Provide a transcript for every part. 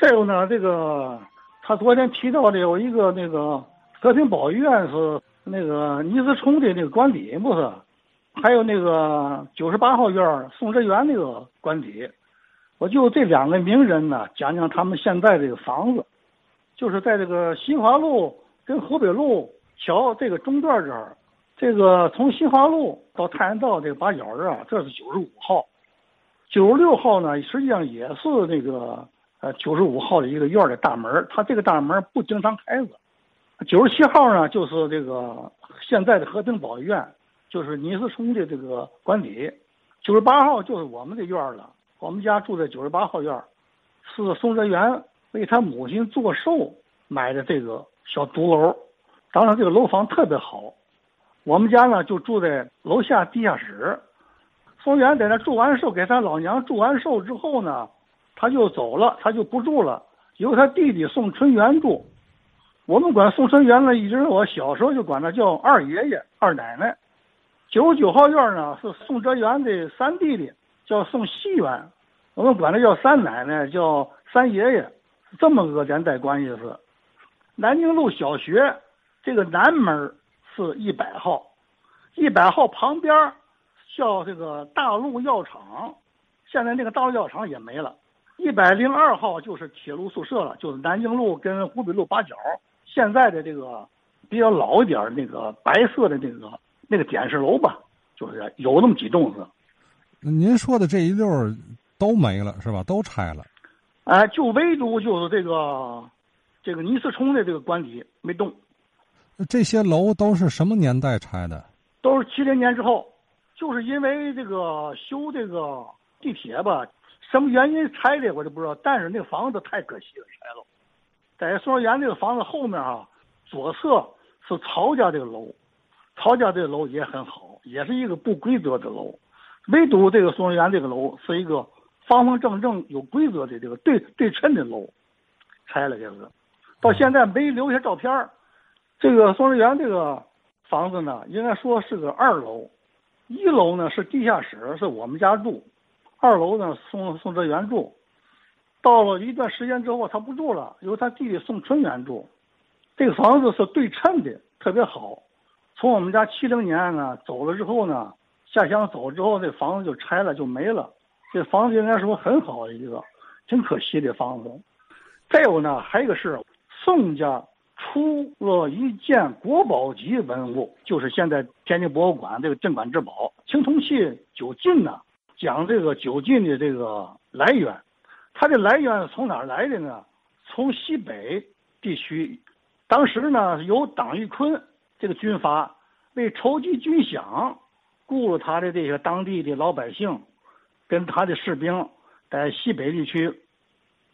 再有呢，这个他昨天提到的有一个那个和平保育院是那个倪子冲的那个官邸，不是？还有那个九十八号院宋哲元那个官邸，我就这两个名人呢，讲讲他们现在这个房子，就是在这个新华路跟湖北路桥这个中段这儿，这个从新华路到太原道这个八角儿啊，这是九十五号，九十六号呢，实际上也是那个呃九十五号的一个院的大门，它这个大门不经常开着。九十七号呢，就是这个现在的和平保育院。就是倪思冲的这个官邸，九十八号就是我们的院了。我们家住在九十八号院，是宋哲元为他母亲做寿买的这个小独楼。当然，这个楼房特别好。我们家呢就住在楼下地下室。宋元在那住完寿，给他老娘住完寿之后呢，他就走了，他就不住了，由他弟弟宋春元住。我们管宋春元呢，一直我小时候就管他叫二爷爷、二奶奶。九十九号院呢是宋哲元的三弟弟，叫宋熙元，我们管他叫三奶奶，叫三爷爷，这么个连带关系是。南京路小学这个南门是一百号，一百号旁边叫这个大陆药厂，现在那个大陆药厂也没了。一百零二号就是铁路宿舍了，就是南京路跟湖北路八角，现在的这个比较老一点那个白色的那个。那个点式楼吧，就是有那么几栋是。您说的这一溜儿都没了是吧？都拆了。哎，就唯独就是这个这个倪思冲的这个官邸没动。这些楼都是什么年代拆的？都是七零年之后，就是因为这个修这个地铁吧，什么原因拆的我就不知道。但是那个房子太可惜了，拆了。在宋园这个房子后面啊，左侧是曹家这个楼。曹家这个楼也很好，也是一个不规则的楼，唯独这个宋元这个楼是一个方方正正、有规则的这个对对称的楼，拆了就是，到现在没留下照片这个宋元这个房子呢，应该说是个二楼，一楼呢是地下室，是我们家住，二楼呢宋宋哲元住，到了一段时间之后他不住了，由他弟弟宋春元住，这个房子是对称的，特别好。从我们家七零年呢走了之后呢，下乡走之后，这房子就拆了，就没了。这房子应该说很好的一个，挺可惜的房子。再有呢，还有一个是宋家出了一件国宝级文物，就是现在天津博物馆这个镇馆之宝青铜器九进呢。讲这个九进的这个来源，它的来源从哪儿来的呢？从西北地区，当时呢由党玉坤。这个军阀为筹集军饷，雇了他的这些当地的老百姓，跟他的士兵在西北地区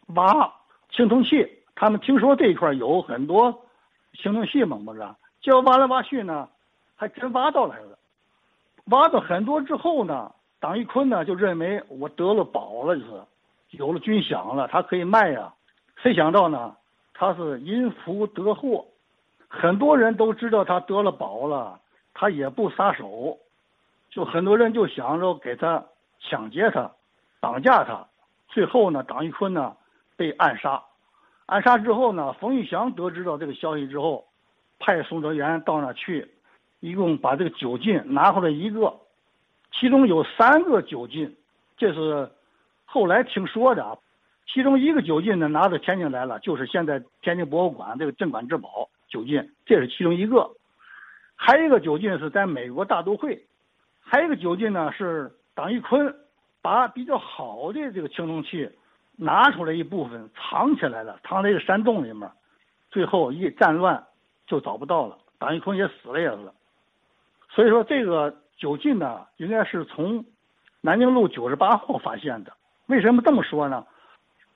挖青铜器。他们听说这一块有很多青铜器嘛，不是？就挖来挖去呢，还真挖到来了。挖到很多之后呢，党玉坤呢就认为我得了宝了，就是有了军饷了，他可以卖呀。谁想到呢，他是因福得祸。很多人都知道他得了宝了，他也不撒手，就很多人就想着给他抢劫他，绑架他。最后呢，党玉坤呢被暗杀，暗杀之后呢，冯玉祥得知到这个消息之后，派宋哲元到那去，一共把这个九进拿回来一个，其中有三个酒进，这是后来听说的啊，其中一个酒进呢拿到天津来了，就是现在天津博物馆这个镇馆之宝。酒进，这是其中一个，还有一个酒进是在美国大都会，还有一个酒进呢是党玉坤把比较好的这个青铜器拿出来一部分藏起来了，藏在一个山洞里面，最后一战乱就找不到了，党玉坤也死了也是，所以说这个酒进呢应该是从南京路九十八号发现的，为什么这么说呢？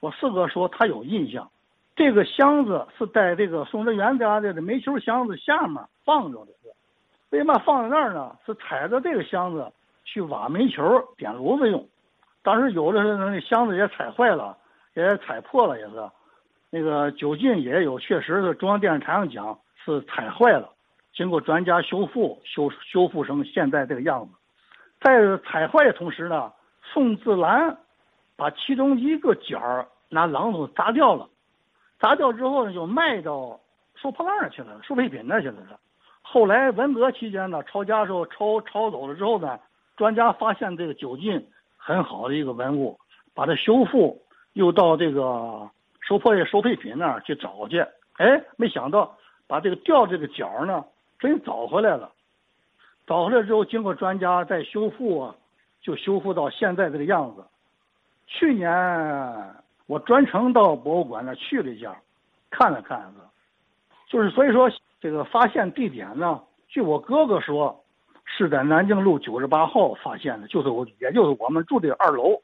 我四哥说他有印象。这个箱子是在这个宋哲元家的煤球箱子下面放着的，为嘛放在那儿呢？是踩着这个箱子去挖煤球点炉子用。当时有的是那箱子也踩坏了，也踩破了，也是。那个酒进也有，确实是中央电视台上讲是踩坏了，经过专家修复，修修复成现在这个样子。在踩坏的同时呢，宋自兰把其中一个角拿榔头砸掉了，砸掉之后呢，就卖到收破烂儿去了，收废品那去了。后来文革期间呢，抄家时候抄抄走了之后呢，专家发现这个九进很好的一个文物，把它修复，又到这个收破烂收废品那儿去找去，哎，没想到把这个掉这个角呢，真找回来了。找回来之后，经过专家再修复啊，就修复到现在这个样子。去年我专程到博物馆那去了一下，看了看子，就是所以说这个发现地点呢，据我哥哥说，是在南京路九十八号发现的，就是我也就是我们住的二楼，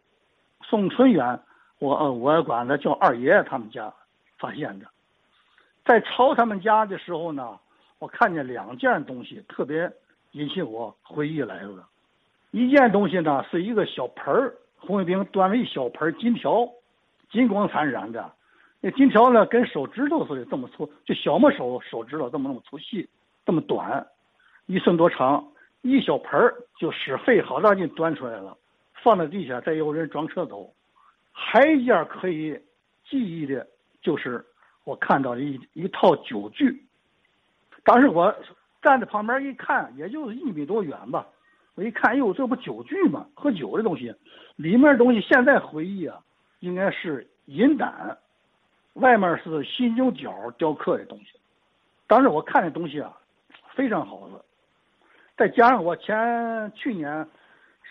宋春远，我呃我管他叫二爷爷他们家发现的，在抄他们家的时候呢，我看见两件东西特别引起我回忆来了，一件东西呢是一个小盆儿。红卫兵端了一小盆金条，金光闪闪的。那金条呢，跟手指头似的这么粗，就小拇手手指头这么那么粗细，这么短，一寸多长。一小盆儿就使费好大劲端出来了，放在地下，再有人装车走。还一件可以记忆的，就是我看到一一套酒具。当时我站在旁边一看，也就是一米多远吧。我一看，哟，这不酒具吗？喝酒的东西，里面东西现在回忆啊，应该是银胆，外面是犀牛角雕刻的东西。当时我看这东西啊，非常好的。再加上我前去年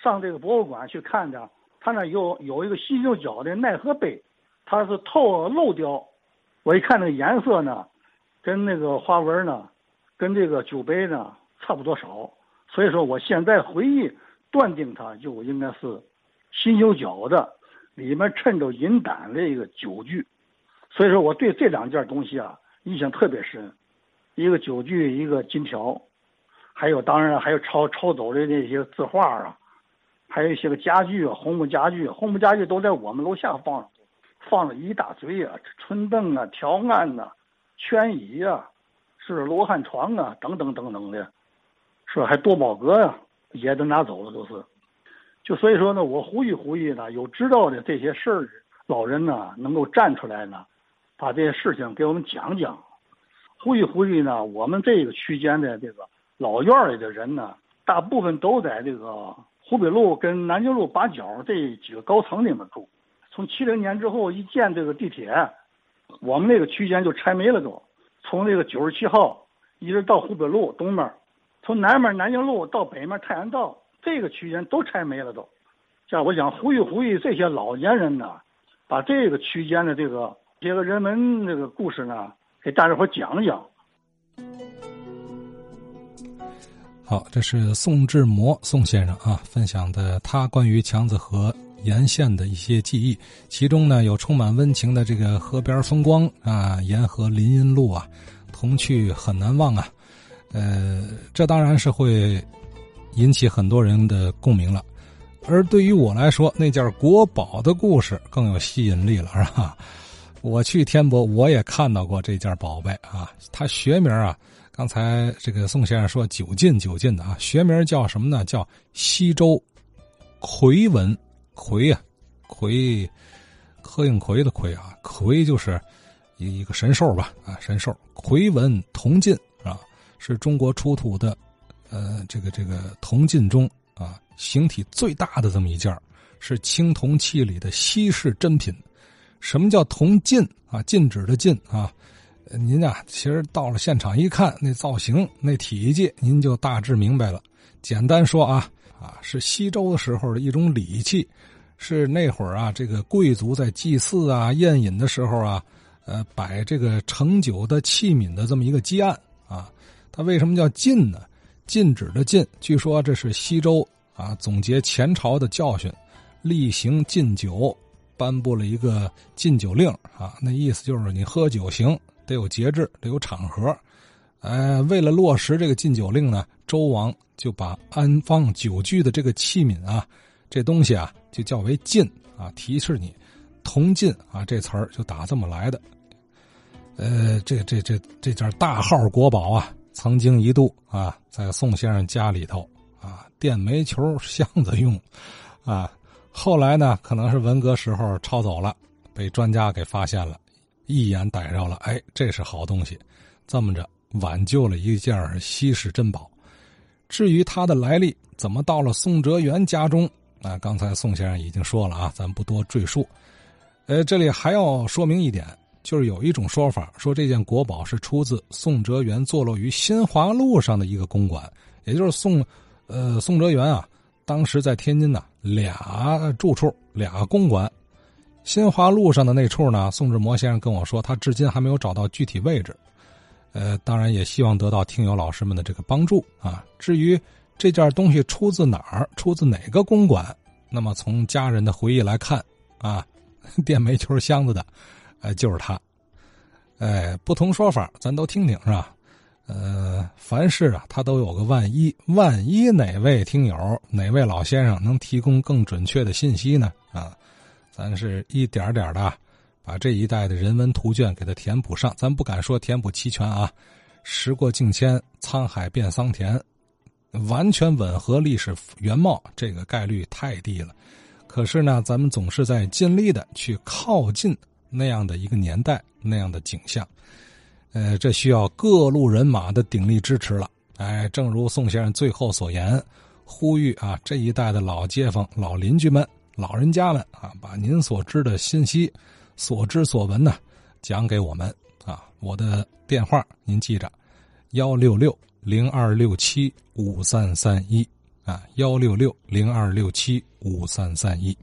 上这个博物馆去看的，他那有有一个犀牛角的奈何杯，它是透漏雕。我一看那个颜色呢，跟那个花纹呢，跟这个酒杯呢差不多少。所以说，我现在回忆，断定它就应该是新修脚的，里面衬着银胆的一个酒具。所以说，我对这两件东西啊印象特别深，一个酒具，一个金条，还有当然还有抄抄走的那些字画啊，还有一些个家具啊，红木家具，红木家具都在我们楼下放，放了一大堆啊，春凳啊，条案呐，圈椅啊，是罗汉床啊，等等等等的。是还多宝阁呀，也都拿走了，都是。就所以说呢，我呼吁呼吁呢，有知道的这些事儿老人呢，能够站出来呢，把这些事情给我们讲讲。呼吁呼吁呢，我们这个区间的这个老院里的人呢，大部分都在这个湖北路跟南京路八角这几个高层里面住。从七零年之后一建这个地铁，我们那个区间就拆没了都。从那个九十七号一直到湖北路东面。从南面南京路到北面太原道，这个区间都拆没了都。这，我想呼吁呼吁这些老年人呢，把这个区间的这个这个人文这个故事呢，给大家伙讲讲。好，这是宋志摩宋先生啊分享的他关于强子河沿线的一些记忆，其中呢有充满温情的这个河边风光啊，沿河林荫路啊，童趣很难忘啊。呃，这当然是会引起很多人的共鸣了，而对于我来说，那件国宝的故事更有吸引力了，是吧？我去天博，我也看到过这件宝贝啊。它学名啊，刚才这个宋先生说九进九进的啊，学名叫什么呢？叫西周魁纹魁呀，魁柯应魁的魁啊，魁就是一一个神兽吧啊，神兽魁纹铜进。是中国出土的，呃，这个这个铜镜中啊，形体最大的这么一件是青铜器里的稀世珍品。什么叫铜镜啊？禁止的禁啊？您啊，其实到了现场一看，那造型、那体积，您就大致明白了。简单说啊，啊，是西周的时候的一种礼器，是那会儿啊，这个贵族在祭祀啊、宴饮的时候啊，呃，摆这个盛酒的器皿的这么一个基案啊。它为什么叫禁呢？禁止的禁，据说这是西周啊总结前朝的教训，厉行禁酒，颁布了一个禁酒令啊。那意思就是你喝酒行，得有节制，得有场合。呃，为了落实这个禁酒令呢，周王就把安放酒具的这个器皿啊，这东西啊就叫为禁啊，提示你铜禁啊这词儿就打这么来的。呃，这这这这件大号国宝啊。曾经一度啊，在宋先生家里头啊垫煤球箱子用，啊，后来呢，可能是文革时候抄走了，被专家给发现了，一眼逮着了，哎，这是好东西，这么着挽救了一件稀世珍宝。至于它的来历，怎么到了宋哲元家中？啊，刚才宋先生已经说了啊，咱不多赘述。呃，这里还要说明一点，就是有一种说法，说这件国宝是出自宋哲元坐落于新华路上的一个公馆，也就是宋，呃，宋哲元啊，当时在天津呢，俩住处，俩公馆。新华路上的那处呢，宋志摩先生跟我说，他至今还没有找到具体位置。呃，当然也希望得到听友老师们的这个帮助啊。至于这件东西出自哪儿，出自哪个公馆，那么从家人的回忆来看啊，垫煤球箱子的，呃，就是他。哎，不同说法，咱都听听是吧？呃，凡事啊，他都有个万一，万一哪位听友、哪位老先生能提供更准确的信息呢？啊，咱是一点点的。把这一带的人文图卷给它填补上，咱不敢说填补齐全啊。时过境迁，沧海变桑田，完全吻合历史原貌，这个概率太低了。可是呢，咱们总是在尽力的去靠近那样的一个年代、那样的景象。呃，这需要各路人马的鼎力支持了。哎，正如宋先生最后所言，呼吁啊，这一带的老街坊、老邻居们、老人家们啊，把您所知的信息。所知所闻呢，讲给我们啊！我的电话您记着，幺六六零二六七五三三一啊，幺六六零二六七五三三一。